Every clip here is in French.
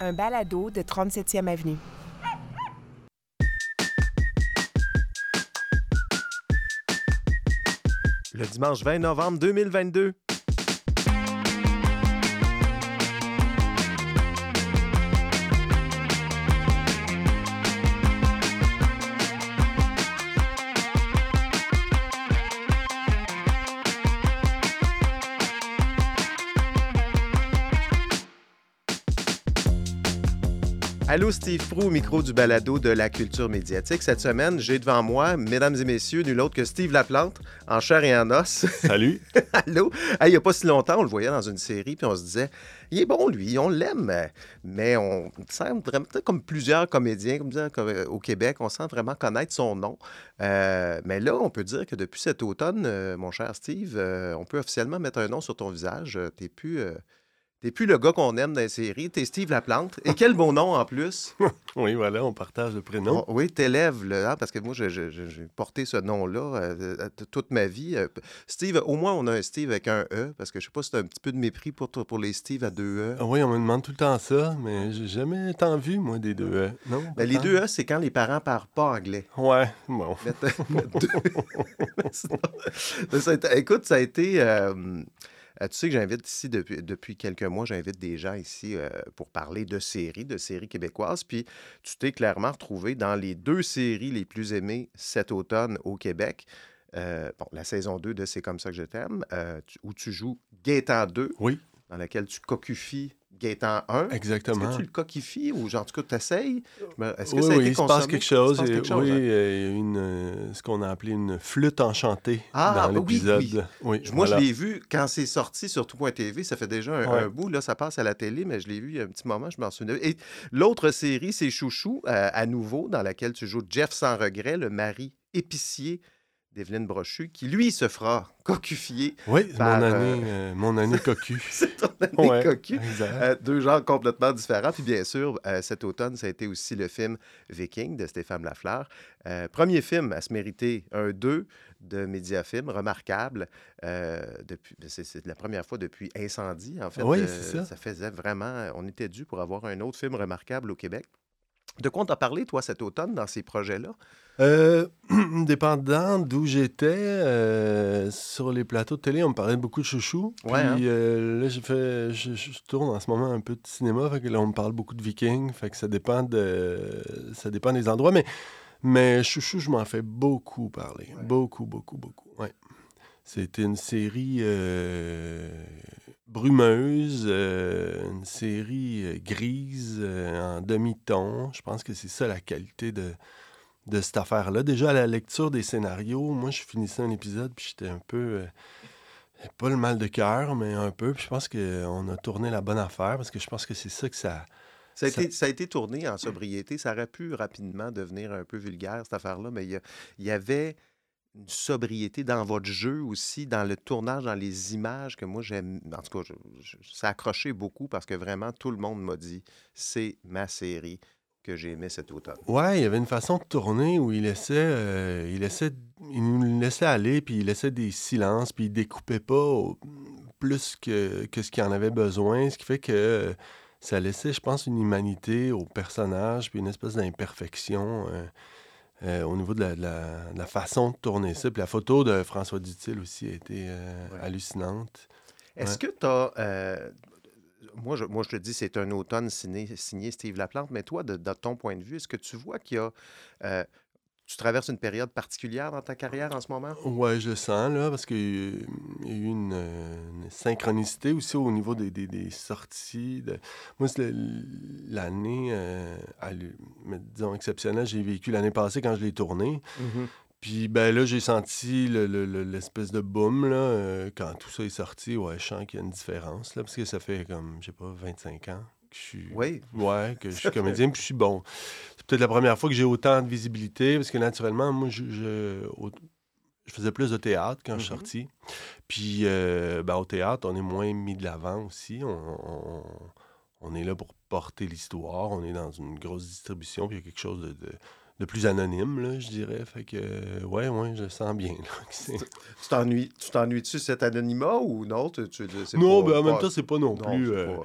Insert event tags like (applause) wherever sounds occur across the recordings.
un balado de 37e Avenue. Le dimanche 20 novembre 2022. Allô, Steve Prou, au micro du balado de la culture médiatique. Cette semaine, j'ai devant moi, mesdames et messieurs, nul autre que Steve Laplante, en chair et en os. Salut. (laughs) Allô? il n'y a pas si longtemps, on le voyait dans une série, puis on se disait, il est bon, lui, on l'aime, mais on sent vraiment, comme plusieurs comédiens comme euh, au Québec, on sent vraiment connaître son nom. Euh, mais là, on peut dire que depuis cet automne, euh, mon cher Steve, on peut officiellement mettre un nom sur ton visage. Tu n'es plus T'es plus le gars qu'on aime dans les séries, t'es Steve Laplante. Et quel beau nom en plus. (laughs) oui, voilà, on partage le prénom. Oh, oui, t'élèves, hein, parce que moi, j'ai porté ce nom-là euh, euh, toute ma vie. Euh, Steve, au moins, on a un Steve avec un E, parce que je sais pas si t'as un petit peu de mépris pour, pour les Steve à deux E. Ah oui, on me demande tout le temps ça, mais j'ai jamais tant vu, moi, des deux E. Non, ben, les deux E, c'est quand les parents parlent pas anglais. Ouais, bon. écoute, ça a été... Euh, tu sais que j'invite ici depuis, depuis quelques mois, j'invite des gens ici euh, pour parler de séries, de séries québécoises. Puis tu t'es clairement retrouvé dans les deux séries les plus aimées cet automne au Québec. Euh, bon, la saison 2 de C'est comme ça que je t'aime, où tu joues Gaétan 2, oui. dans laquelle tu cocufies Gaétan 1. Exactement. Est-ce que tu le coquifies ou genre, en tout cas, tu essayes? Est-ce que oui, ça a oui, été il se passe quelque chose. oui, hein? il y a une, euh, ce qu'on a appelé une flûte enchantée ah, dans l'épisode. Oui, oui. Moi, je l'ai vu quand c'est sorti sur tout.tv. Ça fait déjà un, bout. Là, ça passe à la télé, mais je l'ai vu il y a un petit moment. Je m'en souviens. Et l'autre série, c'est Chouchou, euh, à nouveau, dans laquelle tu joues Jeff sans regret, le mari épicier d'Evelyne Brochu, qui lui se fera cocufier. Oui, mon, année, euh, euh, mon année (laughs) cocu. c'est ton année cocu. Euh, deux genres complètement différents. Puis bien sûr, cet automne, ça a été aussi le film Viking de Stéphane Lafleur. premier film à se mériter un 2 de Mediafilm, remarquable. depuis, c'est, la première fois depuis Incendie, en fait. Oui, c'est ça. Ça faisait vraiment... On était dû pour avoir un autre film remarquable au Québec. De quoi on t'a parlé, toi, cet automne, dans ces projets-là? Euh, (clears throat) dépendant d'où j'étais, euh, sur les plateaux de télé, on me parlait beaucoup de chouchou. Puis hein? euh, là, j'ai fait, je, tourne en ce moment un peu de cinéma, fait que là, on me parle beaucoup de Vikings, fait que ça dépend, de, ça dépend des endroits. Mais, mais chouchou, je m'en fais beaucoup parler. Beaucoup, beaucoup, beaucoup. Ouais. C'était une série brumeuse, euh, une série euh, grise euh, en demi-ton. Je pense que c'est ça la qualité de, de cette affaire-là. Déjà, à la lecture des scénarios, moi, je finissais un épisode, puis j'étais un peu... pas le mal de cœur, mais un peu. Puis je pense qu'on a tourné la bonne affaire, parce que je pense que c'est ça que ça... Ça a, Été, ça a, été, tourné en sobriété. Ça aurait pu rapidement devenir un peu vulgaire, cette affaire-là, mais il y avait une sobriété dans votre jeu aussi, dans le tournage, dans les images que moi j'aime. En tout cas, ça a accroché beaucoup parce que vraiment tout le monde m'a dit c'est ma série que j'ai aimée cet automne. Ouais, il y avait une façon de tourner où il laissait, euh, nous laissait aller, puis il laissait des silences, puis il découpait pas plus que, que ce qu'il en avait besoin, ce qui fait que euh, ça laissait, je pense, une humanité au personnage, puis une espèce d'imperfection. Euh, euh, au niveau de la, façon de tourner ça. Puis la photo de François Dutil aussi a été euh, hallucinante. Est-ce que tu as. Euh, moi, je, moi, je te dis, c'est un automne signé, signé, Steve Laplante, mais toi, de, de ton point de vue, est-ce que tu vois qu'il y a tu traverses une période particulière dans ta carrière en ce moment? Oui, je le sens, là, parce qu'il y a eu une, synchronicité aussi au niveau des, des, sorties. De... Moi, c'est l'année, euh, disons, exceptionnelle, j'ai vécu l'année passée quand je l'ai tourné. Mm-hmm. Puis ben là, j'ai senti l'espèce de boom, là, euh, quand tout ça est sorti. Ouais, je sens qu'il y a une différence, là, parce que ça fait comme, je sais pas, 25 ans je suis... Oui. Ouais, que je suis (laughs) comédien, puis je suis bon peut-être la première fois que j'ai autant de visibilité, parce que naturellement, moi, je, je, faisais plus de théâtre quand je suis mm-hmm. sorti. Puis, euh, ben, au théâtre, on est moins mis de l'avant aussi. On, on, est là pour porter l'histoire. On est dans une grosse distribution, puis il y a quelque chose de, de plus anonyme, là, je dirais. Fait que, ouais, ouais, je sens bien. tu t'ennuies, tu t'ennuies-tu cet anonymat ou non? Tu, non, ben, en même temps, c'est pas non plus... Euh,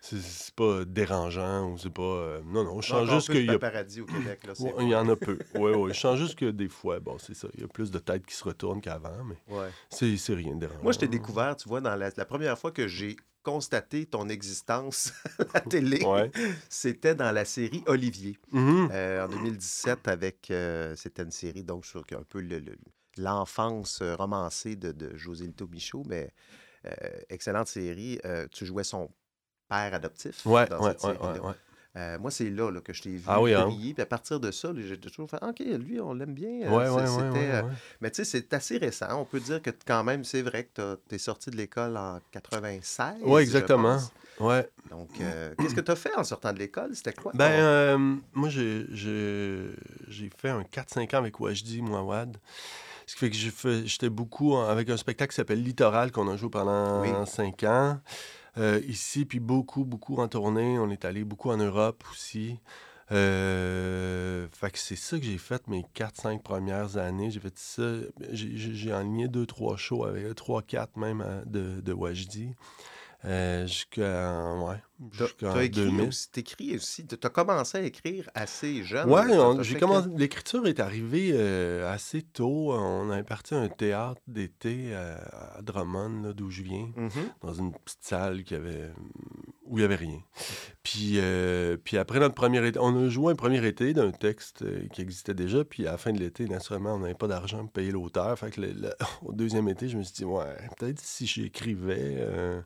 c'est pas dérangeant ou c'est pas. euh, non, non, je sens juste de qu'il y a. paparazzi au Québec. Là, c'est- Ouais, il y en a peu. Oui, oui. Je sens juste que des fois, bon, c'est ça. Il y a plus de têtes qui se retournent qu'avant, mais Ouais. c'est rien de dérangeant. Moi, je t'ai découvert, tu vois, dans la, la première fois que j'ai constaté ton existence (laughs) à la télé, Ouais. c'était dans la série Olivier. Mhm. Euh, en 2017, avec. euh, c'était une série, donc, sur un peu le- le- l'enfance euh, romancée de, de José Lito Michaud, mais euh, excellente série. Tu jouais son père adoptif Ouais, dans ouais, cette. Euh, moi, c'est là, là, que je t'ai vu Ah oui, hein? Puis à partir de ça, j'ai toujours fait OK, lui, on l'aime bien. Euh, Ouais, ouais, ouais, euh. Mais tu sais, c'est assez récent. On peut dire que quand même, c'est vrai que tu es sorti de l'école en 96. Ouais, je exactement. Ouais. Donc, euh, qu'est-ce que tu as fait en sortant de l'école? C'était quoi? Ben, euh, moi, j'ai- fait un 4-5 ans avec Wajdi Mouawad. Ce qui fait que j'étais beaucoup en- avec un spectacle qui s'appelle Littoral, qu'on a joué pendant Oui. 5 ans. Euh, ici, puis beaucoup, beaucoup en tournée. On est allé beaucoup en Europe aussi. Euh, fait que c'est ça que j'ai fait mes 4-5 premières années. J'ai fait ça. J'ai- enligné 2-3 shows avec 3-4 même euh, de, de Wajdi. Euh, jusqu'à ouais, T'as jusqu'en t'as écrit 2000. aussi, t'écris aussi. Tu as commencé à écrire assez jeune. Ouais. T'as- t'as j'ai commencé. L'écriture est arrivée euh, assez tôt. On avait parti à un théâtre d'été euh, à Drummond, là, d'où je viens, Mhm. dans une petite salle qui avait, où il n'y avait rien. Puis, euh, puis après notre premier été, on a joué un premier été d'un texte qui existait déjà. Puis à la fin de l'été, naturellement, on n'avait pas d'argent pour payer l'auteur. Fait que le- le- (laughs) au deuxième été, je me suis dit, ouais, peut-être si j'écrivais. euh,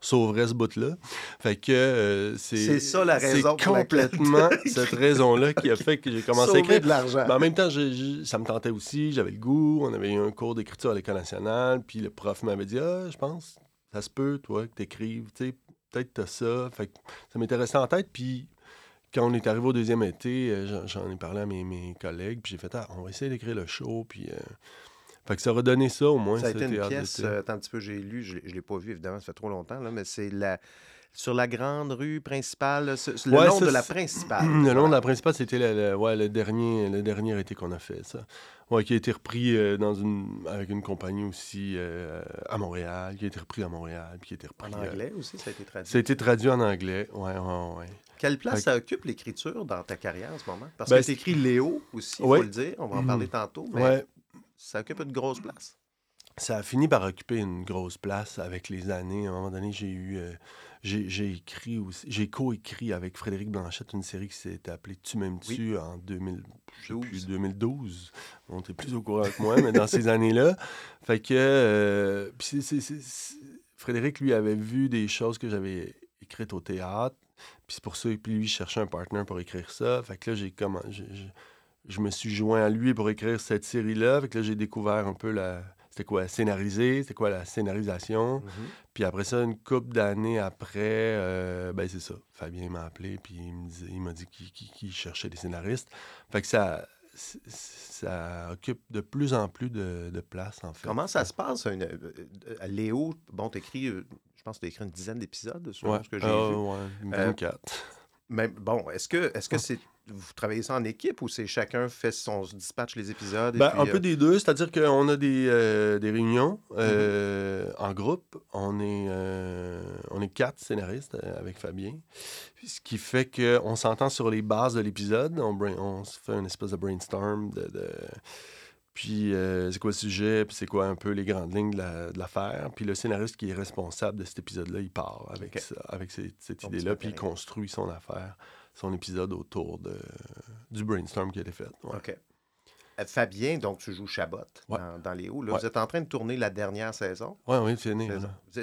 sauverait ce bout-là. Fait que euh, c'est. C'est ça la raison pour complètement (laughs) cette raison-là qui a fait que j'ai commencé à écrire. de l'argent. Mais en même temps, je- je- ça me tentait aussi, j'avais le goût. On avait eu un cours d'écriture à l'École nationale, puis le prof m'avait dit Ah, je pense, ça se peut, toi, que t'écrives, tu sais, peut-être t'as ça. Fait que ça resté en tête, puis quand on est arrivé au deuxième été, euh, j'en- j'en ai parlé à mes, mes collègues, puis j'ai fait Ah, on va essayer d'écrire le show, puis. euh, Fait que ça aurait donné ça au moins. Ça a été une pièce, euh, attends un petit peu, j'ai lu, je ne l'ai pas vu évidemment, ça fait trop longtemps, là, mais c'est la, sur la grande rue principale, ce- le Ouais, long ça, de la principale. (clears throat) Le long de la principale, c'était le, ouais, le, dernier, le dernier été qu'on a fait, ça. Ouais, qui a été repris euh, dans une, avec une compagnie aussi euh, à Montréal, qui a été repris à Montréal, puis qui a été repris. En euh, anglais aussi, ça a été traduit. ça a été traduit en anglais, ouais, ouais, ouais. Quelle place Fait- ça occupe l'écriture dans ta carrière en ce moment? Parce Ben, que tu écris Léo aussi, il Ouais. faut le dire, on va en Mhm. parler tantôt, mais ça occupe une grosse place. ça a fini par occuper une grosse place avec les années. À un moment donné, j'ai eu. euh, j'ai j'ai écrit aussi. J'ai co-écrit avec Frédéric Blanchette une série qui s'est appelée Tu m'aimes-tu en 2000, je sais plus, 12. 2012. On était plus au courant que moi, mais dans ces (laughs) années-là. Fait que. euh, Frédéric, lui, avait vu des choses que j'avais écrites au théâtre. Puis c'est pour ça, puis lui, cherchait un partenaire pour écrire ça. Fait que là, j'ai comment. Je, me suis joint à lui pour écrire cette série-là. Fait que là, j'ai découvert un peu la. C'était quoi scénariser, c'était quoi la scénarisation. Mhm. Puis après ça, une couple d'années après, euh, ben c'est ça. Fabien m'a appelé, puis il me disait- il m'a dit qu'il cherchait des scénaristes. Fait que ça, ça occupe de plus en plus de, de place, en fait. Comment ça se passe? une- euh, euh, Léo, bon, tu écris, je pense que tu as écrit une dizaine d'épisodes, Ouais, ce que j'ai ah, vu. ouais, une Euh, 24. Mais bon, est-ce que est-ce que c'est vous travaillez ça en équipe ou c'est chacun fait son dispatch les épisodes et Ben, puis, un peu euh, des deux, c'est-à-dire qu'on a des, euh, des réunions Mhm. euh, en groupe. On est, on est quatre scénaristes avec Fabien. Ce qui fait qu'on s'entend sur les bases de l'épisode. On, brain- on se fait une espèce de brainstorm de. de- Puis euh, c'est quoi le sujet, puis c'est quoi un peu les grandes lignes de la- de l'affaire? Puis le scénariste qui est responsable de cet épisode-là, il part avec, ça- avec cette, idée-là, puis il construit son affaire, son épisode autour de, du brainstorm qui a été fait. ouais. OK. Euh, Fabien, donc tu joues Chabot Ouais. dans. Là, Ouais. Vous êtes en train de tourner la dernière saison. Oui, c'est fini.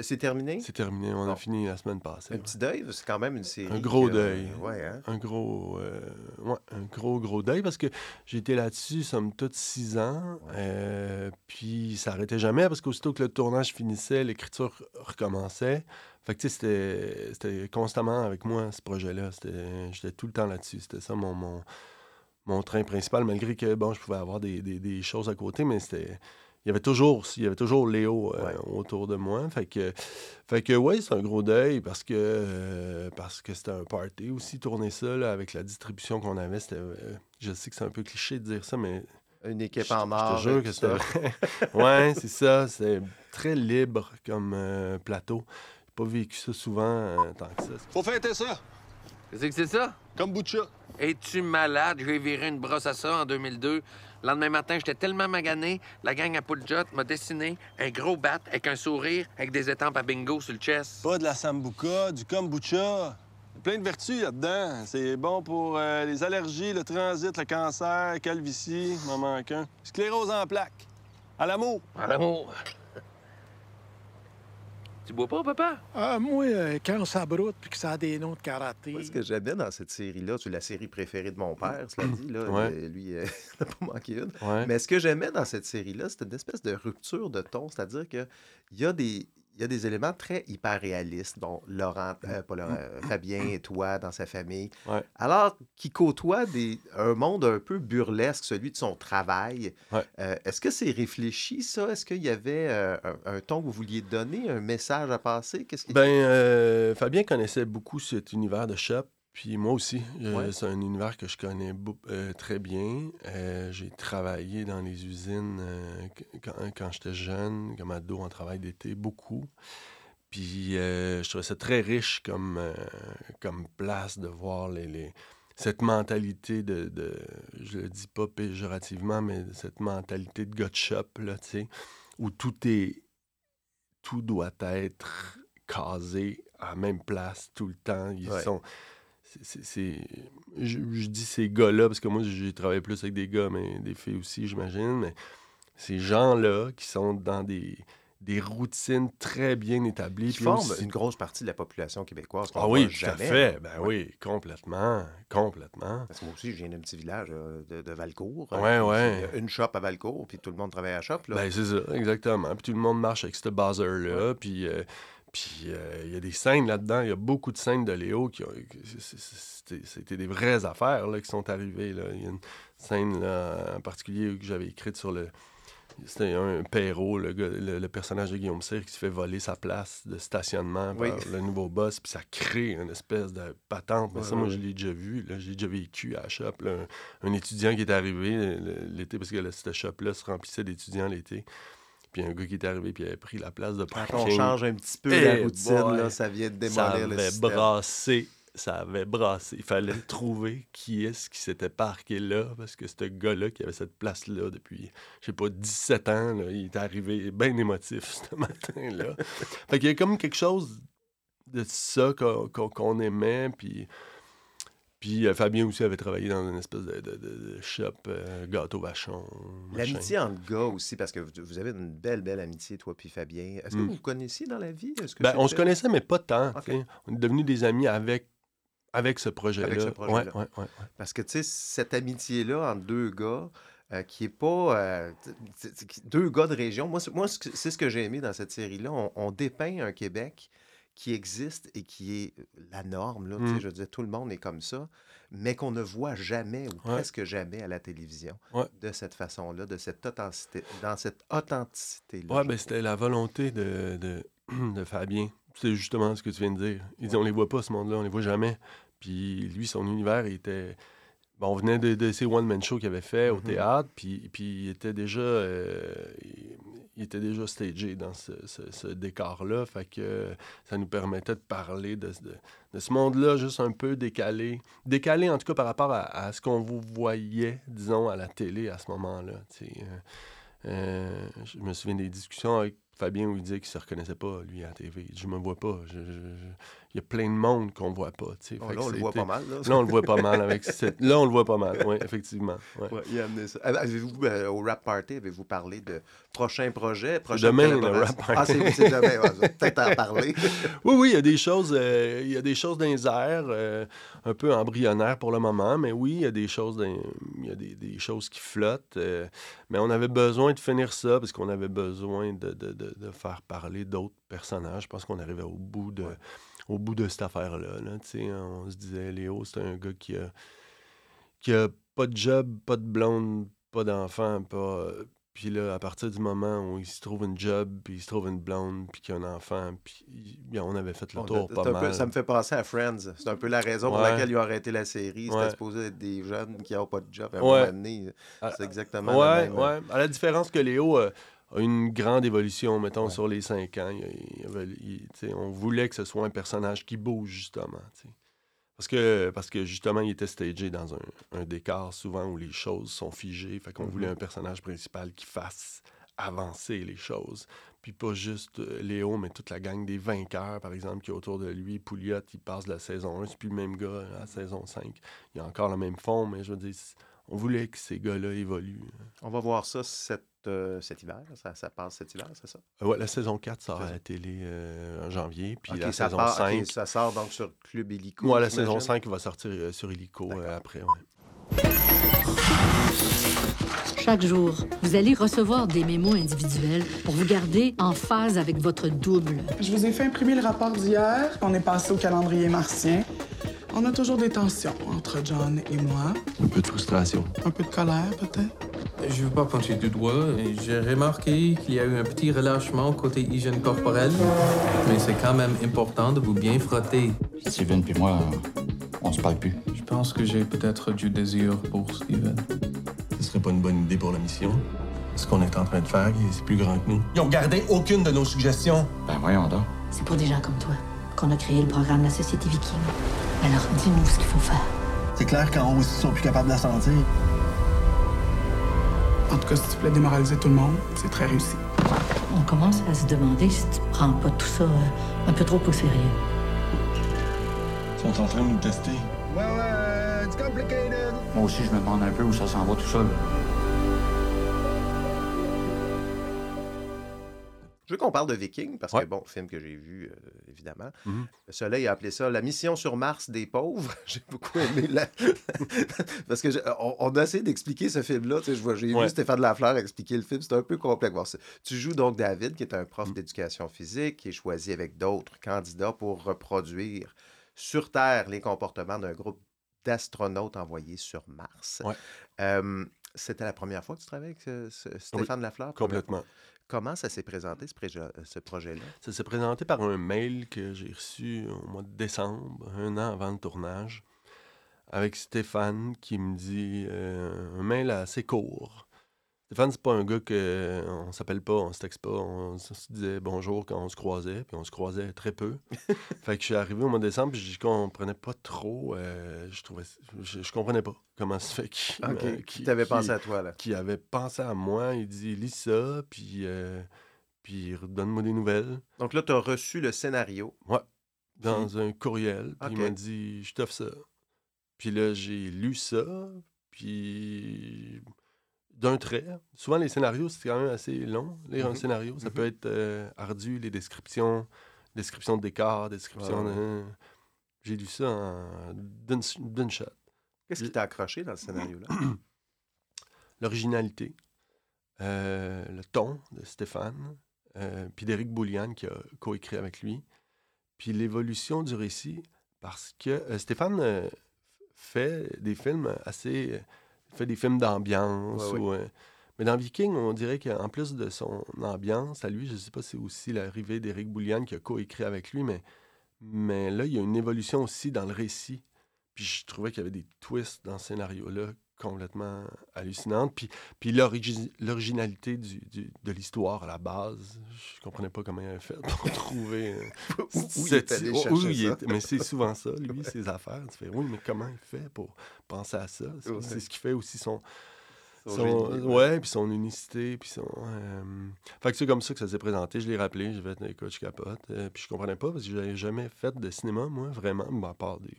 C'est terminé? C'est terminé, on Bon. a fini la semaine passée. Un ouais. petit deuil, c'est quand même une série. Un gros que- deuil. Ouais, hein? Un gros, euh, ouais, un gros, gros deuil parce que j'ai été là-dessus, somme toute, six ans. Euh, puis ça arrêtait jamais parce qu'aussitôt que le tournage finissait, l'écriture recommençait. Fait que tu sais, c'était- constamment avec moi ce projet-là. J'étais tout le temps là-dessus. C'était ça mon, mon, mon train principal, malgré que bon, je pouvais avoir des, des- des choses à côté, mais c'était. Il y avait toujours, il y avait toujours Léo euh, Ouais. autour de moi. Fait que, fait que ouais, c'est un gros deuil parce que euh, parce que c'était un party aussi tourner ça là, avec la distribution qu'on avait. C'était, euh, je sais que c'est un peu cliché de dire ça, mais Une équipe je, en je or. te jure que c'était ouais, c'est ça. C'est très libre comme euh, plateau. pas vécu ça souvent euh, tant que ça. Faut fêter ça. Qu'est-ce que c'est ça? Kombucha. Es-tu malade? J'ai viré une brosse à ça en 2002. Le lendemain matin, j'étais tellement magané, la gang à Puljot m'a dessiné un gros bat avec un sourire, avec des étampes à bingo sur le chest. Pas de la sambuca, du kombucha. Il y a plein de vertus là-dedans. C'est bon pour euh, les allergies, le transit, le cancer, la calvitie, m'en manque un. Sclérose en plaques. À l'amour. À l'amour. Tu bois pas, papa? Ah, moi, euh, quand ça broute puis que ça a des noms de karaté. Moi, ce que j'aimais dans cette série-là, c'est la série préférée de mon père, cela dit. Là, Ouais. Euh, Lui, euh, (laughs) il n'a pas manqué une. Ouais. Mais ce que j'aimais dans cette série-là, c'était une espèce de rupture de ton. C'est-à-dire qu'il y, a des- il y a des éléments très hyper réalistes. Bon, Laurent, euh, pas Laurent, euh, Fabien et toi dans sa famille. Ouais. Alors qu'il côtoie des, un monde un peu burlesque, celui de son travail. Ouais. Euh, Est-ce que c'est réfléchi, ça? Est-ce qu'il y avait euh, un, un ton que vous vouliez donner, un message à passer? Qu'est-ce qui... Ben, Fabien connaissait beaucoup cet univers de shop, puis moi aussi. Euh, Ouais. C'est un univers que je connais euh, très bien. Euh, J'ai travaillé dans les usines euh, qu- quand, quand j'étais jeune, comme ado en travail d'été, beaucoup. Puis je trouvais ça très riche comme, comme place de voir les, les- cette mentalité de, de- je le dis pas péjorativement, mais cette mentalité de de shop, là, tu sais, où tout est, tout doit être casé à la même place tout le temps. Ils Ouais. sont. C'est- je, je dis ces gars-là parce que moi, j'ai travaillé plus avec des gars, mais des filles aussi, j'imagine. Mais ces gens-là qui sont dans des, des routines très bien établies. qui forment aussi- une grosse partie de la population québécoise. Ah oui, tout à fait. Ben Ouais. oui, complètement. Complètement. Parce que moi aussi, je viens d'un petit village euh, de, de Valcourt. Ouais, Euh, ouais. Y a une shop à Valcourt, puis tout le monde travaille à la shop. Là. Ben, c'est ça, exactement. Puis tout le monde marche avec ce buzzer-là. Puis euh, puis euh, il y a des scènes là-dedans. Il y a beaucoup de scènes de Léo qui ont. C'était des vraies affaires là, qui sont arrivées. Il y a une scène là, en particulier que j'avais écrite sur le. C'était un Perrault, le, le, le personnage de Guillaume Cyr qui se fait voler sa place de stationnement Oui. par le nouveau boss, puis ça crée une espèce de patente. Mais Ouais, ça, moi, je l'ai déjà vu, là, j'ai déjà vécu à la shop. là. un, un étudiant qui est arrivé l'été, parce que cette shop-là se remplissait d'étudiants l'été. Puis un gars qui est arrivé, puis il avait pris la place de Quand parking. on change un petit peu la routine, boy. là, ça vient de démolir le avait système. brassé. Ça avait brassé. Il fallait (laughs) trouver qui est-ce qui s'était parqué là, parce que ce gars-là qui avait cette place-là depuis, je sais pas, 17 ans, là, il est arrivé bien émotif (laughs) ce matin-là. fait qu'il y a comme quelque chose de ça qu'on aimait, puis... Puis euh, Fabien aussi avait travaillé dans une espèce de, de- de- de shop, euh, gâteau vachon. L'amitié entre gars aussi, parce que vous, vous avez une belle, belle amitié, toi puis Fabien. Est-ce que Mm. vous vous connaissiez dans la vie? Que Ben, on se connaissait, mais pas tant. On est devenus des amis avec, avec ce projet-là. Avec ce projet-là. Ouais, ouais, ouais, ouais. Parce que, tu sais, cette amitié-là entre deux gars, euh, qui est pas... euh, deux gars de région. Moi, c'est moi, c'est c'est ce que j'ai aimé dans cette série-là. On, on dépeint un Québec qui existe et qui est la norme. Là, Mm. Je veux dire, tout le monde est comme ça, mais qu'on ne voit jamais ou Ouais. presque jamais à la télévision Ouais. de cette façon-là, de cette authenticité, dans cette authenticité-là. Je ben, c'était la volonté de, de, (clears throat) de Fabien. C'est justement ce que tu viens de dire. Il dit on les voit pas, ce monde-là, on les voit jamais. Puis lui, son univers, il était. Bon, on venait de, de ces one-man shows qu'il avait fait au Mhm. théâtre, puis, puis il était déjà. euh, il, il était déjà stagé dans ce, ce- ce décor-là. Fait que ça nous permettait de parler de, de- de ce monde-là, juste un peu décalé. Décalé, en tout cas, par rapport à, à ce qu'on vous voyait, disons, à la télé à ce moment-là. Euh, euh, je me souviens des discussions avec Fabien où il disait qu'il se reconnaissait pas, lui, à la TV. Je me vois pas. Je- je- je- Il y a plein de monde qu'on voit pas. Oh, là, on le voit pas mal. Là, Là, on le voit pas mal. avec (laughs) cette... Là, on le voit pas mal, oui, effectivement. ouais. Ouais, il a amené ça. Euh, Avez-vous, euh, au Rap Party, avez-vous parlé de prochains projets? prochaines demain, le? Rap Party. Ah, c'est c'est demain. ouais, peut-être en parler. (laughs) Oui, oui, il y a des choses, euh, il y a des choses dans les airs, euh, un peu embryonnaires pour le moment, mais oui, il y a des choses, dans- il y a des, des choses qui flottent. euh, mais on avait besoin de finir ça parce qu'on avait besoin de, de- de- de faire parler d'autres personnages. Je pense qu'on arrivait au bout de. Au bout de cette affaire-là. là, tu sais. on se disait, Léo, c'est un gars qui a, qui a pas de job, pas de blonde, pas d'enfant, pas. Puis là, à partir du moment où il se trouve une job, puis il se trouve une blonde, puis qu'il y a un enfant, puis on avait fait le Bon, tour pas peu- mal. ça me fait penser à Friends. C'est un peu la raison pour laquelle ils ont arrêté la série. C'était Ouais. supposé être des jeunes qui n'ont pas de job. À un Ouais. moment donné, Ah, c'est exactement Ouais, le même. ouais. À la différence que Léo, euh, a une grande évolution, mettons, sur les cinq ans. on voulait que ce soit un personnage qui bouge, justement. Parce que, parce que justement, il était stagé dans un, décor souvent où les choses sont figées. Fait qu'on voulait mm-hmm. un personnage principal qui fasse avancer les choses. Puis pas juste euh, Léo, mais toute la gang des vainqueurs, par exemple, qui est autour de lui. Pouliot, il passe de la saison 1, c'est plus le même gars à la saison 5. Il a encore le même fond, mais je veux dire, on voulait que ces gars-là évoluent. On va voir ça cet, euh, cet hiver. Ça, ça, passe cet hiver, c'est ça? Euh, oui, la saison 4 sort à la télé en janvier. Puis la saison 5. ça sort donc sur Club Illico. Oui, la saison 5 va sortir sur Illico après. Ouais. Chaque jour, vous allez recevoir des mémos individuels pour vous garder en phase avec votre double. Je vous ai fait imprimer le rapport d'hier. On est passé au calendrier martien. On a toujours des tensions entre John et moi. Un peu de frustration. Un peu de colère, peut-être. Je veux pas pointer du doigt. J'ai remarqué qu'il y a eu un petit relâchement côté hygiène corporelle, mais c'est quand même important de vous bien frotter. Steven puis moi, on se parle plus. Je pense que j'ai peut-être du désir pour Steven ce serait pas une bonne idée pour la mission. Ce qu'on est en train de faire, c'est plus grand que nous. Ils ont gardé aucune de nos suggestions. Ben voyons donc. C'est pour des gens comme toi qu'on a créé le programme de la Société Viking. Alors, dis-nous ce qu'il faut faire. C'est clair qu'en haut, ils sont plus capables de la sentir. En tout cas, si tu voulais démoraliser tout le monde, c'est très réussi. On commence à se demander si tu prends pas tout ça euh, un peu trop au sérieux. Ils sont en train de nous tester. Ouais, ouais, it's complicated. Moi aussi, je me demande un peu où ça s'en va tout seul. Je veux qu'on parle de Viking, parce que, bon, film que j'ai vu, euh, évidemment. Mm Soleil a appelé ça La mission sur Mars des pauvres. (laughs) j'ai beaucoup aimé la... (laughs) parce que on, a essayé d'expliquer ce film-là. Tu sais, j'ai vu Stéphane Lafleur expliquer le film. C'est un peu complexe. tu joues donc David, qui est un prof mm. d'éducation physique, qui est choisi avec d'autres candidats pour reproduire sur Terre les comportements d'un groupe d'astronautes envoyés sur Mars. C'était la première fois que tu travaillais avec Stéphane Lafleur? Complètement. Comment ça s'est présenté, ce, projet-là? Ça s'est présenté par un mail que j'ai reçu au mois de décembre, un an avant le tournage, avec Stéphane qui me dit un mail assez court Stéphane, c'est pas un gars que on s'appelle pas, on se texte pas, on se disait bonjour quand on se croisait, puis on se croisait très peu. (laughs) fait que je suis arrivé au mois de décembre, puis je comprenais pas trop, euh, je trouvais, je, comprenais pas comment ça se fait qu'il okay. qui t'avait pensé à toi là. Qui avait pensé à moi, il dit lis ça, puis euh, puis donne-moi des nouvelles. Donc là, tu as reçu le scénario. Ouais. Dans un courriel, puis il m'a dit je t'offre ça. Puis là, j'ai lu ça, puis d'un trait. Souvent, les scénarios, c'est quand même assez long. Lire un mhm. scénario, ça mhm. peut être euh, ardu, les descriptions, descriptions de décors, descriptions de... J'ai lu ça d'une shot. Qu'est-ce qui t'a accroché dans le scénario-là? (clears throat) L'originalité, euh, le ton de Stéphane, euh, puis d'Éric Boulian qui a coécrit avec lui, puis l'évolution du récit, parce que Stéphane fait des films assez fait des films d'ambiance. Euh, mais dans Viking, on dirait qu'en plus de son ambiance, à lui, je ne sais pas si c'est aussi l'arrivée d'Éric Boulian qui a coécrit avec lui, mais, mais là, il y a une évolution aussi dans le récit. Puis je trouvais qu'il y avait des twists dans ce scénario-là complètement hallucinantes. Puis, puis l'originalité du, de l'histoire à la base, je comprenais pas comment il avait fait pour (laughs) trouver... Euh, où, il ça? Mais c'est souvent ça, lui, (laughs) ses affaires. Tu fais, oui, mais comment il fait pour penser à ça? C'est ce qui fait aussi son... Son, ouais, puis son unicité, puis son... Euh, fait que c'est comme ça que ça s'est présenté. Je l'ai rappelé, je vais être écoute, je capote. Euh, puis je comprenais pas, parce que j'avais jamais fait de cinéma, moi, vraiment, à part des...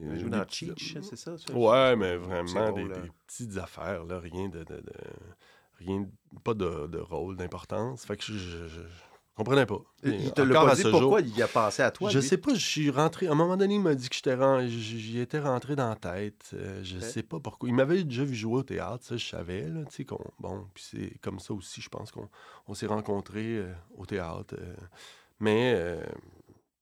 Il joue dans Cheech, c'est ça? Ouais, mais vraiment des, petites affaires, là, rien de, de, rien, pas de, de rôle, d'importance. Fait que je, je, comprenais pas. Il te l'a pas dit pourquoi il a passé à toi? Je sais pas, je suis rentré. À un moment donné, il m'a dit que j'étais j'y étais rentré dans la tête. Euh, je sais pas pourquoi. Il m'avait déjà vu jouer au théâtre, ça, je savais. Là, qu'on, bon, puis c'est comme ça aussi, je pense qu'on on s'est rencontrés euh, au théâtre. Euh. mais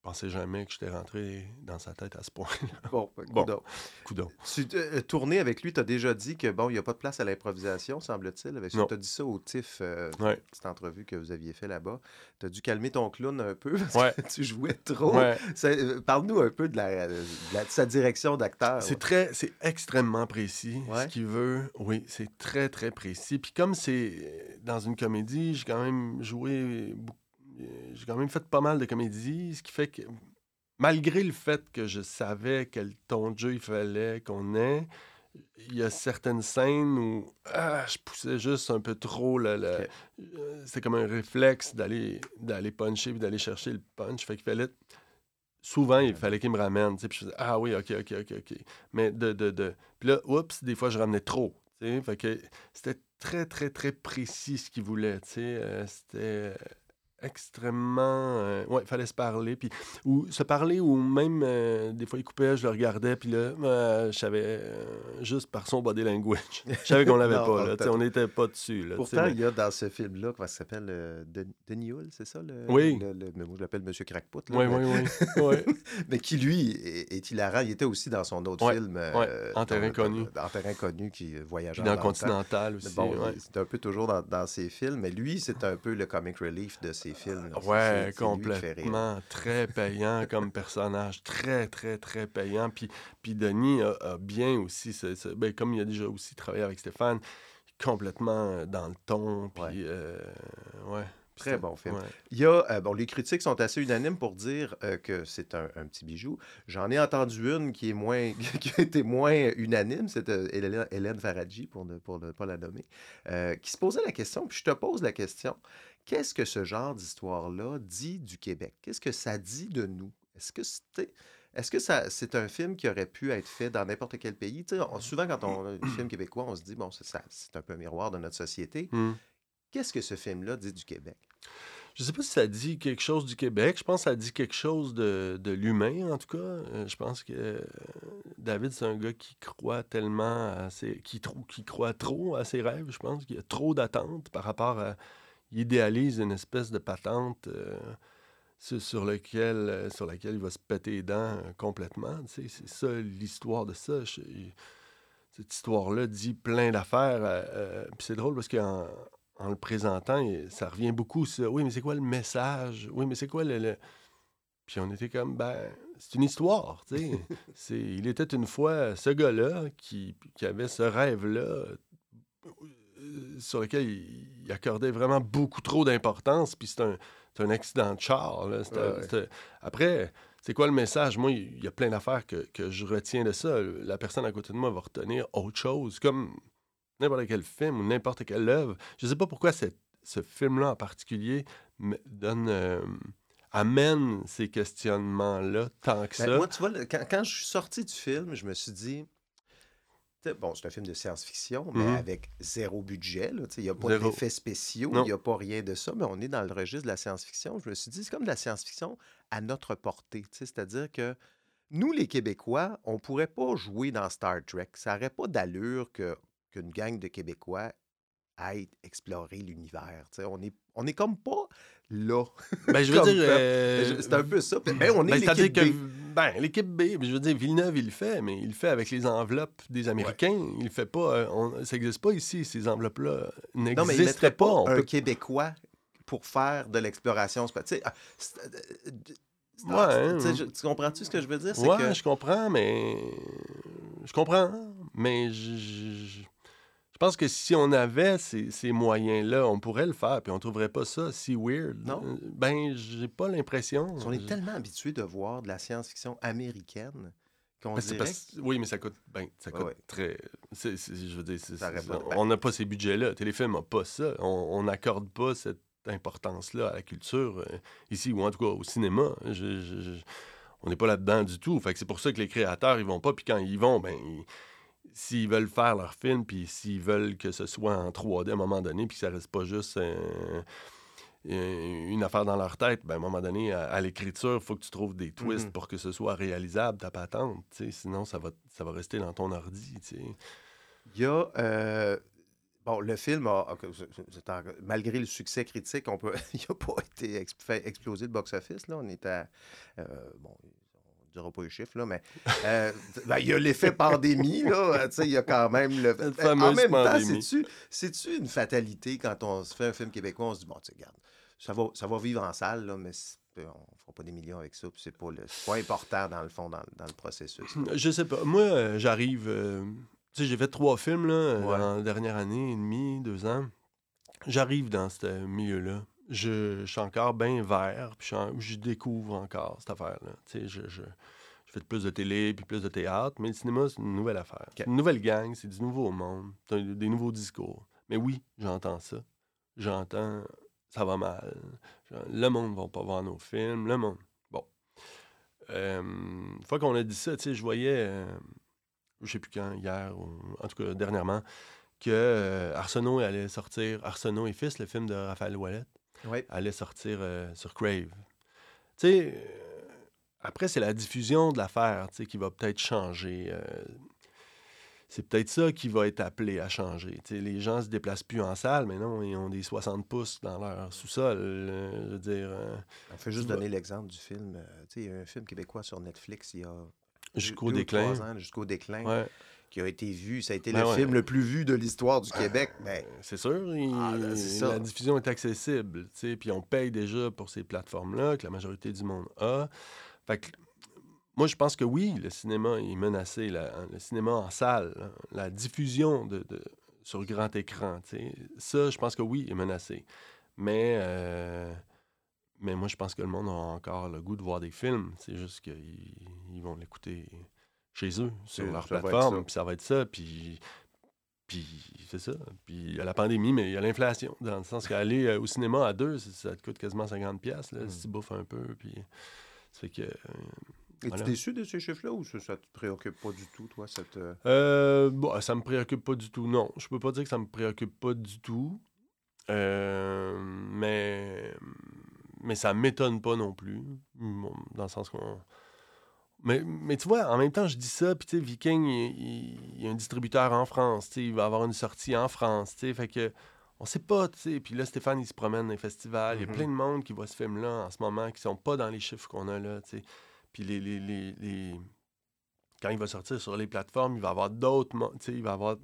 pensais jamais que j'étais rentré dans sa tête à ce point-là. (laughs) Bon, Bon. coudonc. Coudon. Tu euh, tourné avec lui, tu as déjà dit que bon, il n'y a pas de place à l'improvisation, semble-t-il. Avec. Tu as dit ça au TIFF, euh, Ouais. petite entrevue que vous aviez fait là-bas. Tu as dû calmer ton clown un peu parce Ouais. que (laughs) tu jouais trop. Ouais. Euh, Parle-nous un peu de, la, de la- de sa direction d'acteur. C'est très, c'est extrêmement précis ce qu'il veut. Oui, c'est très très précis. Puis comme c'est dans une comédie, j'ai quand même joué, beaucoup- euh, j'ai quand même fait pas mal de comédies, ce qui fait que malgré le fait que je savais quel ton de jeu il fallait qu'on ait, il y a certaines scènes où ah, je poussais juste un peu trop. Ok. euh, C'était comme un réflexe d'aller d'aller puncher puis d'aller chercher le punch. Fait qu'il fallait souvent, il fallait qu'il me ramène. Puis je faisais Ah oui, OK, OK, OK, OK. Mais de. de, de... Puis là, oups, des fois, je ramenais trop. Fait que c'était très, très, très précis ce qu'il voulait. Euh, c'était extrêmement. euh, Ouais, il fallait se parler. Puis, ou se parler, ou même euh, des fois, il coupait, je le regardais. Puis là, euh, je savais euh, juste par son body language. Je savais qu'on l'avait (laughs) pas. Là, on n'était pas dessus. Là, Pourtant, mais- il y a dans ce film-là, comment ça s'appelle Den- Denis Hull, c'est ça? Le, Oui. le- le- mais moi, je l'appelle Monsieur Crackpot. là, Oui, mais- oui, oui. (laughs) mais qui, lui, est, est hilarant. Il était aussi dans son autre Ouais, film. ouais, En terrain dans- connu. En terrain connu, qui voyage Puis dans Continental aussi. Bon, ouais. c'est un peu toujours dans, dans ses films, mais lui, c'est un peu le comic relief de ses films. là. Ouais, complètement. Très payant (laughs) comme personnage. Très, très, très payant. Puis, puis Denis a, a bien aussi, ben, comme il a déjà aussi travaillé avec Stéphane, complètement euh, dans le ton. Puis, Ouais. euh, ouais. Très bon film. ouais. Il y a, euh, bon, les critiques sont assez unanimes pour dire euh, que c'est un, un petit bijou. J'en ai entendu une qui est moins, (laughs) qui a été moins unanime, c'est euh, Hélène, Hélène Faradji, pour ne, pour ne pas la nommer, euh, qui se posait la question, puis je te pose la question, qu'est-ce que ce genre d'histoire-là dit du Québec? Qu'est-ce que ça dit de nous? Est-ce que c'était... Est-ce que ça, c'est un film qui aurait pu être fait dans n'importe quel pays? On- souvent, quand on a un film québécois, on se dit, bon, c'est un peu un miroir de notre société. Hmm. Qu'est-ce que ce film-là dit du Québec? Je sais pas si ça dit quelque chose du Québec. Je pense que ça dit quelque chose de, de l'humain, en tout cas. Euh, je pense que euh, David, c'est un gars qui croit tellement à ses... qui, qui croit trop à ses rêves. Je pense qu'il y a trop d'attentes par rapport à... Il idéalise une espèce de patente euh, sur, lequel, euh, sur laquelle il va se péter les dents euh, complètement. Tu sais, c'est ça l'histoire de ça. Je- cette histoire-là dit plein d'affaires. Puis c'est drôle parce qu'en en le présentant, ça revient beaucoup sur oui, mais c'est quoi le message? Oui, mais c'est quoi le. le- Puis on était comme, ben, c'est une histoire, tu sais. (laughs) C'est- il était une fois ce gars-là qui, qui avait ce rêve-là sur lequel il, il accordait vraiment beaucoup trop d'importance. Puis c'est un, un accident de char. là. Ouais, Après, c'est quoi le message? Moi, il y a plein d'affaires que, que je retiens de ça. La personne à côté de moi va retenir autre chose, comme n'importe quel film ou n'importe quelle œuvre. Je sais pas pourquoi cette- ce film-là en particulier me donne... euh, amène ces questionnements-là tant que Ben, ça. Moi, tu vois, le- quand, quand je suis sorti du film, je me suis dit. Bon, c'est un film de science-fiction, mais Mhm. avec zéro budget. Il n'y a pas d'effets spéciaux, il n'y a pas rien de ça, mais on est dans le registre de la science-fiction. Je me suis dit, c'est comme de la science-fiction à notre portée. C'est-à-dire que nous, les Québécois, on ne pourrait pas jouer dans Star Trek. Ça n'aurait pas d'allure qu'une gang de Québécois aille explorer l'univers. On est, on est comme pas là. (laughs) Ben, je veux dire. euh, C'est un peu ça. Ben, on est ben, l'équipe que. B. Ben, l'équipe B, je veux dire, Villeneuve, il le fait, mais il le fait avec les enveloppes des Américains. Il fait pas. euh, on- ça n'existe pas ici, ces enveloppes-là Non, mais il n'existeraient mettrait pas. On un peut- Québécois pour faire de l'exploration spatiale. Ah, euh, Ouais, hein. tu sais, je- tu comprends-tu ce que je veux dire? Ouais, que je comprends, mais. Je comprends, mais je. je- je- pense que si on avait ces, ces moyens-là, on pourrait le faire, puis on trouverait pas ça si weird. Non. Euh, Ben, j'ai pas l'impression. on est Je- tellement habitué de voir de la science-fiction américaine qu'on Ben, dirait... parce- Oui, mais ça coûte, ben, ça coûte ouais. très. je veux dire, Ça on n'a pas ces budgets-là. Téléfilm n'a pas ça. On n'accorde pas cette importance-là à la culture euh, ici, ou en tout cas au cinéma. Je- je- je- on n'est pas là-dedans du tout. Fait que c'est pour ça que les créateurs, ils vont pas. Puis quand ils vont, ben. ils- S'ils veulent faire leur film, puis s'ils veulent que ce soit en 3D à un moment donné, puis que ça reste pas juste euh, euh, une affaire dans leur tête, ben, à un moment donné, à, à l'écriture, il faut que tu trouves des twists Mhm. pour que ce soit réalisable, ta patente. Sinon, ça va, ça va rester dans ton ordi. Il y a... euh, Bon, le film, a, malgré le succès critique, on peut, (laughs) il n'a pas été ex- fait exploser le box-office. Là. On est à. euh, bon, on ne dira pas les chiffres, là, mais euh, (laughs) ben, il y a l'effet pandémie. Là, sais, il y a quand même le. Cette en même temps, pandémie. c'est-tu, c'est-tu une fatalité quand on se fait un film québécois? On se dit, bon, tu sais, regarde, ça va, ça va vivre en salle, là, mais on ne fera pas des millions avec ça. puis C'est pas, le, pas important, dans le fond, dans, dans le processus. là. Je sais pas. Moi, euh, j'arrive. euh, tu sais, j'ai fait trois films là, euh, Ouais. dans la dernière année et demie, deux ans. J'arrive dans ce milieu-là. Je, je suis encore bien vert, puis je, suis en- je découvre encore cette affaire-là. Tu sais, je, je, je fais plus de télé, puis plus de théâtre, mais le cinéma, c'est une nouvelle affaire. Une nouvelle gang, c'est du nouveau monde, des nouveaux discours. Mais oui, j'entends ça. J'entends, ça va mal. Le monde ne va pas voir nos films, le monde. Bon. Euh, une fois qu'on a dit ça, tu sais, je voyais, euh, je sais plus quand, hier, ou en tout cas dernièrement, que euh, Arsenault allait sortir, Arsenault et Fils, le film de Raphaël Ouellet, Allait sortir euh, sur Crave. Tu sais, euh, après, c'est la diffusion de l'affaire, tu sais, qui va peut-être changer. euh, c'est peut-être ça qui va être appelé à changer. Tu sais, les gens se déplacent plus en salle, mais non, ils ont des 60 pouces dans leur sous-sol. je veux dire. On fait juste donner l'exemple du film. tu sais, il y a un film québécois sur Netflix il y a Jusqu'au déclin. trois ans, jusqu'au déclin, Ouais. Qui a été vu. Ça a été Ben le ouais. film le plus vu de l'histoire du Québec. Ben, C'est sûr, il- Ah, ça. la diffusion est accessible, puis on paye déjà pour ces plateformes-là, que la majorité du monde a. Fait que, moi, je pense que oui, le cinéma est menacé, la- le cinéma en salle, hein, la diffusion de, de- sur grand écran, ça, je pense que oui, est menacé. Mais, euh, mais moi, je pense que le monde a encore le goût de voir des films. C'est juste qu'ils ils vont l'écouter chez eux, sur C'est- leur plateforme, puis ça va être ça, puis... Puis c'est ça. Puis il y a la pandémie, mais il y a l'inflation. Dans le sens qu'aller euh, au cinéma à deux, ça, te coûte quasiment 50$, pièces Hmm. si tu bouffes un peu. Puis ça fait que. euh, Es-tu déçu de ces chiffres-là ou ça, te préoccupe pas du tout, toi, cette... euh, Euh, bon, ça me préoccupe pas du tout. Non, je peux pas dire que ça me préoccupe pas du tout. Euh, mais mais ça m'étonne pas non plus. Bon, Dans le sens qu'on. Mais, mais tu vois, en même temps, je dis ça, puis tu sais, Viking, il, y a un distributeur en France, tu sais, il va avoir une sortie en France, tu sais, fait que on sait pas, tu sais. Puis là, Stéphane, il se promène dans les festivals, il y a Mhm. plein de monde qui voit ce film-là en ce moment, qui sont pas dans les chiffres qu'on a là, tu sais. Puis les, les, les, les- quand il va sortir sur les plateformes, il va avoir d'autres, tu sais, il va avoir, à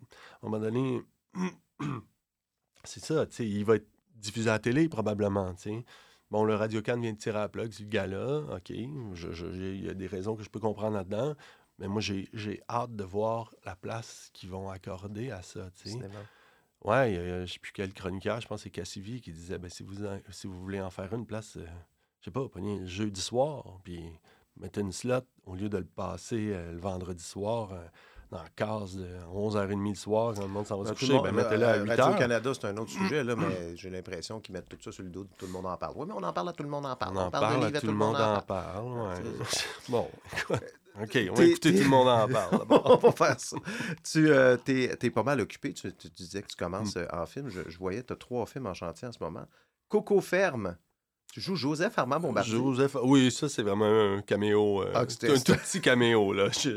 un moment donné, (clears throat) c'est ça, tu sais, il va être diffusé à la télé probablement, tu sais. Bon, le Radio Can vient de tirer à la plug, c'est le gars-là, OK, il y a des raisons que je peux comprendre là-dedans, mais moi, j'ai hâte de voir la place qu'ils vont accorder à ça, tu sais. Ouais, je sais plus quel chroniqueur, je pense que c'est Cassivi qui disait, ben, si, vous en- si vous voulez en faire une place, euh, je sais pas, prenez le jeudi soir, puis mettez une slot au lieu de le passer euh, le vendredi soir euh, dans la case de 11h30 le soir, quand le monde s'en va se Ben, coucher, monde- ben, mettez-le à euh, 8h. Radio-Canada, c'est un autre (clears throat) sujet, là, mais j'ai l'impression qu'ils mettent tout ça sur le dos de tout le monde en parle. Oui, mais on en parle à tout le monde en parle. On en parle de parle, livres à tout le monde en parle. ouais. (laughs) bon, (laughs) OK, on va écouter tout le monde en parle. (laughs) on va faire ça. Tu euh, t'es pas mal occupé. Tu, tu disais que tu commences euh, en film. Je, je voyais, tu as trois films en chantier en ce moment. Coco Ferme. Tu joues Joseph Armand Bombardier? Joseph, oui, ça, c'est vraiment un caméo. euh, Ah, un tout (laughs) petit caméo, là. Je-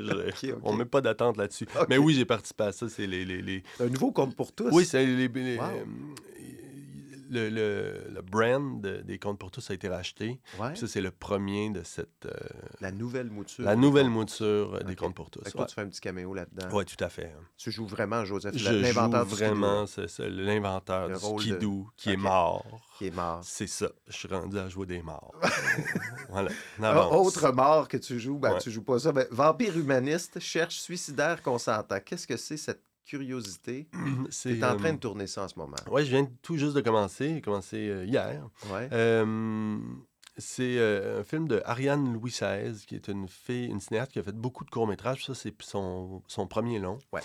je-. On met pas d'attente là-dessus. Mais oui, j'ai participé à ça. C'est les, les, les- Un nouveau compte pour tous. Oui, c'est les, les- Wow. euh, le, le, le brand de- des comptes pour tous a été racheté. Ouais. Puis Ça, c'est le premier de cette. euh, La nouvelle mouture. la nouvelle mouture des comptes pour tous. Fait que toi, tu fais un petit caméo là-dedans. Oui, tout à fait. Tu joues vraiment Joseph, Je l'inventeur joue du vraiment l'inventeur du de- skidoo qui est mort. qui est mort. C'est ça. Je suis rendu à jouer des morts. (laughs) voilà. Autre mort que tu joues, ben, Ouais. tu joues pas ça. Ben, vampire humaniste cherche suicidaire consentant. Qu'est-ce que c'est cette curiosité? (clears throat) C'est, Tu es en train euh, de tourner ça en ce moment. Oui, je viens tout juste de commencer. J'ai commencé euh, hier. Ouais. Euh, c'est euh, un film de Ariane Louis XVI, qui est une fille, une cinéaste qui a fait beaucoup de courts-métrages. Ça, c'est son, son premier long. Ouais.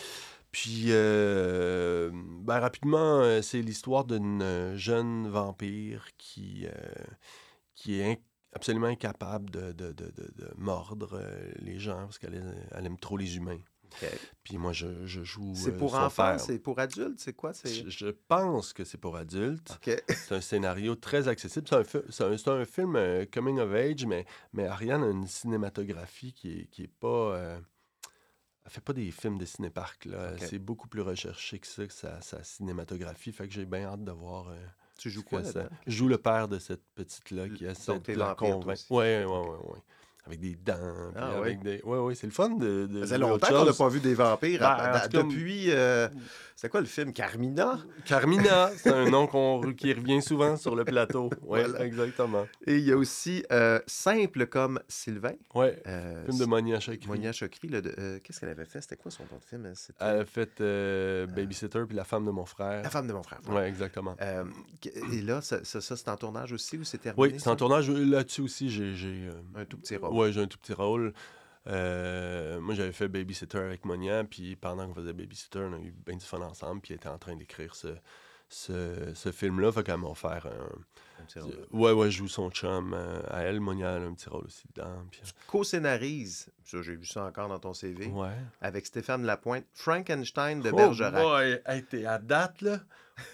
Puis, euh, ben, rapidement, euh, c'est l'histoire d'une euh, jeune vampire qui, euh, qui est absolument incapable de, de- de- de- mordre euh, les gens parce qu'elle aime trop les humains. OK. Puis moi, je, je joue. C'est euh, pour enfants, c'est pour adultes, c'est quoi? Je, je pense que c'est pour adultes. OK. C'est un scénario très accessible. C'est un, film euh, coming of age, mais, mais Ariane a une cinématographie qui est, qui est pas. euh, elle fait pas des films de cinéparc. Là. Ok. C'est beaucoup plus recherché que ça, que sa, sa cinématographie. Fait que j'ai bien hâte de voir. euh, Tu joues quoi ça-? Je joue le père de cette petite-là qui essaie de la convaincre. oui, oui, oui. Avec des dents. Ah, avec ouais. des... Ouais, ouais, c'est le fun de. de Ça faisait longtemps qu'on n'a pas vu des vampires. Ben, à- depuis. euh, c'est quoi le film Carmina? Carmina, (laughs) c'est un nom qui revient souvent sur le plateau. Oui, Voilà. exactement. Et il y a aussi euh, Simple comme Sylvain. Oui, Euh, film de Monia Chakri. Monia euh, Qu'est-ce qu'elle avait fait? C'était quoi son nom de film C'était Elle a fait Babysitter puis La femme de mon frère. La femme de mon frère. Oui, exactement. Et là, ça, ça, ça, c'est en tournage aussi ou c'est terminé Oui, c'est en tournage. Là-dessus aussi, j'ai. Un tout petit rôle. Ouais, j'ai un tout petit rôle. Euh, moi, j'avais fait Babysitter avec Monia, puis pendant qu'on faisait Babysitter, on a eu bien du fun ensemble, puis elle était en train d'écrire ce, ce, ce film-là. Fait qu'elle m'a offert un. Un petit rôle. Ouais, ouais, je joue son chum euh, à elle. Monia, elle a un petit rôle aussi dedans. puis- Co-scénarise, ça j'ai vu ça encore dans ton CV, Ouais. avec Stéphane Lapointe, Frankenstein de Oh Bergerac. boy! Hey, t'es à date, là?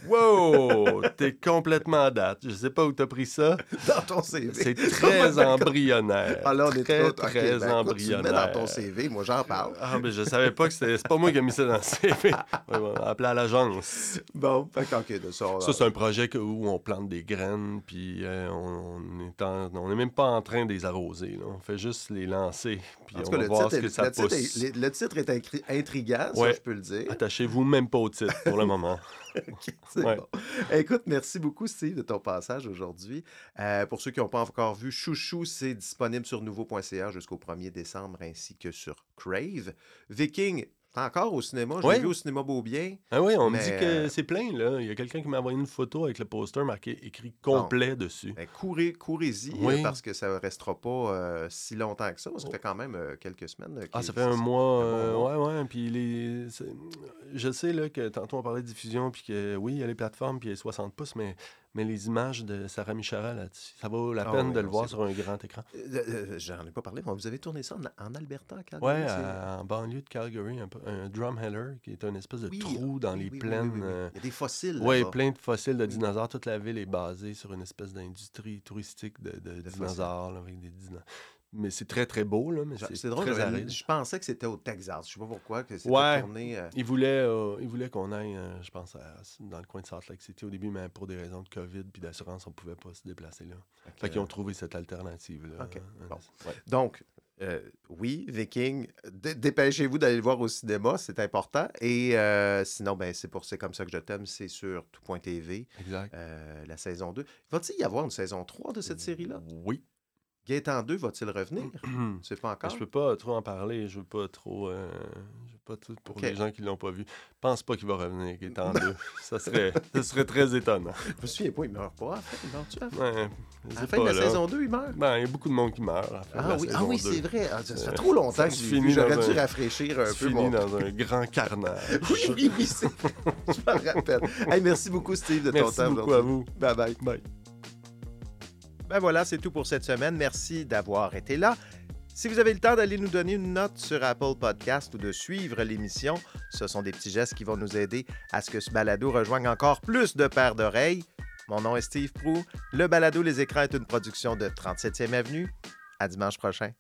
Wow! t'es complètement à date. Je sais pas où t'as pris ça. (laughs) Dans ton CV. C'est (laughs) très embryonnaire. Ah là, on est très, trop- très ben, tu le embryonnaire. mets dans ton CV, moi j'en parle. Ah, mais je savais pas que c'était. C'est pas moi qui ai mis ça dans le CV. (laughs) Ouais, on appelé à l'agence. Bon, fait de ça. on- Ça, c'est un projet que- où on plante des graines, puis euh, on, on est en- on est même pas en train de les arroser. là. On fait juste les lancer, puis En on cas, va voir titre, ce que est- ça le titre pousse. est, le titre est intriguant, ça Ouais. je peux le dire. Attachez-vous même pas au titre pour le moment. (laughs) Ouais. bon. Écoute, merci beaucoup, Steve, de ton passage aujourd'hui. Euh, pour ceux qui n'ont pas encore vu, Chouchou, c'est disponible sur nouveau.ca jusqu'au 1er décembre, ainsi que sur Crave. Viking, encore au cinéma. Je l'ai vu au cinéma Beaubien. Ah oui, on me dit que euh, c'est plein, là. Il y a quelqu'un qui m'a envoyé une photo avec le poster marqué écrit complet dessus. Ben, courez, courez-y, Oui. euh, parce que ça ne restera pas euh, si longtemps que ça. Ça fait quand même euh, quelques semaines. Ah, ça fait un mois. euh, ouais, ouais. Puis les... je sais là, que tantôt on parlait de diffusion, puis que oui, il y a les plateformes, puis il y a 60 pouces, mais, mais les images de Sarah Michara là-dessus, ça vaut la Ah peine oui, de le voir sur un grand écran. Euh, euh, J'en ai pas parlé, mais vous avez tourné ça en, en Alberta, Calgary, à- en banlieue de Calgary, un, un drumheller qui est une espèce de Oui, trou dans oui, les oui, oui, plaines. oui, oui, oui. euh, Il y a des fossiles. Oui, plein de fossiles de dinosaures. Toute la ville est basée sur une espèce d'industrie touristique de, dinosaures. là, avec des dino- Mais c'est très, très beau, là, mais c'est drôle, très aride. je pensais que c'était au Texas. Je sais pas pourquoi, que c'était Ouais. tourné. euh, Il voulait, euh, il voulait qu'on aille, euh, je pense, à- dans le coin de Salt Lake City au début, mais pour des raisons de COVID puis d'assurance, on pouvait pas se déplacer là. Fait qu'ils ont trouvé cette alternative-là. OK, bon. ouais. Donc, oui, Viking, dé- dépêchez-vous d'aller le voir au cinéma, c'est important. Et sinon, ben, c'est pour c'est comme ça que je t'aime, c'est sur tout.tv, Exact. la saison 2. Va-t-il y avoir une saison 3 de cette série-là? Oui. Gaëtan 2 va-t-il revenir? (clears throat) Sais pas encore? Je peux pas trop en parler, je veux pas trop. euh, je veux pas tout pour les gens qui l'ont pas vu. Je pense pas qu'il va revenir, en (laughs) deux. Ça serait, ça serait très étonnant. Je me souviens pas, il meurt pas. à la fin, il? Ouais, À la de la là. saison 2, il meurt? Ben, il y a beaucoup de monde qui meurt. à la fin de Ah la oui, ah oui c'est vrai. Ah, ça, fait trop longtemps que j'ai. J'aurais dû un- rafraîchir un peu mon... dans un grand carnage. (laughs) Oui, oui, oui, c'est... je me rappelle. Hey, merci beaucoup, Steve, de ton Merci temps beaucoup aujourd'hui. à vous. Bye bye. Bye. Ben voilà, c'est tout pour cette semaine. Merci d'avoir été là. Si vous avez le temps d'aller nous donner une note sur Apple Podcast ou de suivre l'émission, ce sont des petits gestes qui vont nous aider à ce que ce balado rejoigne encore plus de paires d'oreilles. Mon nom est Steve Prou. Le balado Les Écrans est une production de 37e Avenue. À dimanche prochain.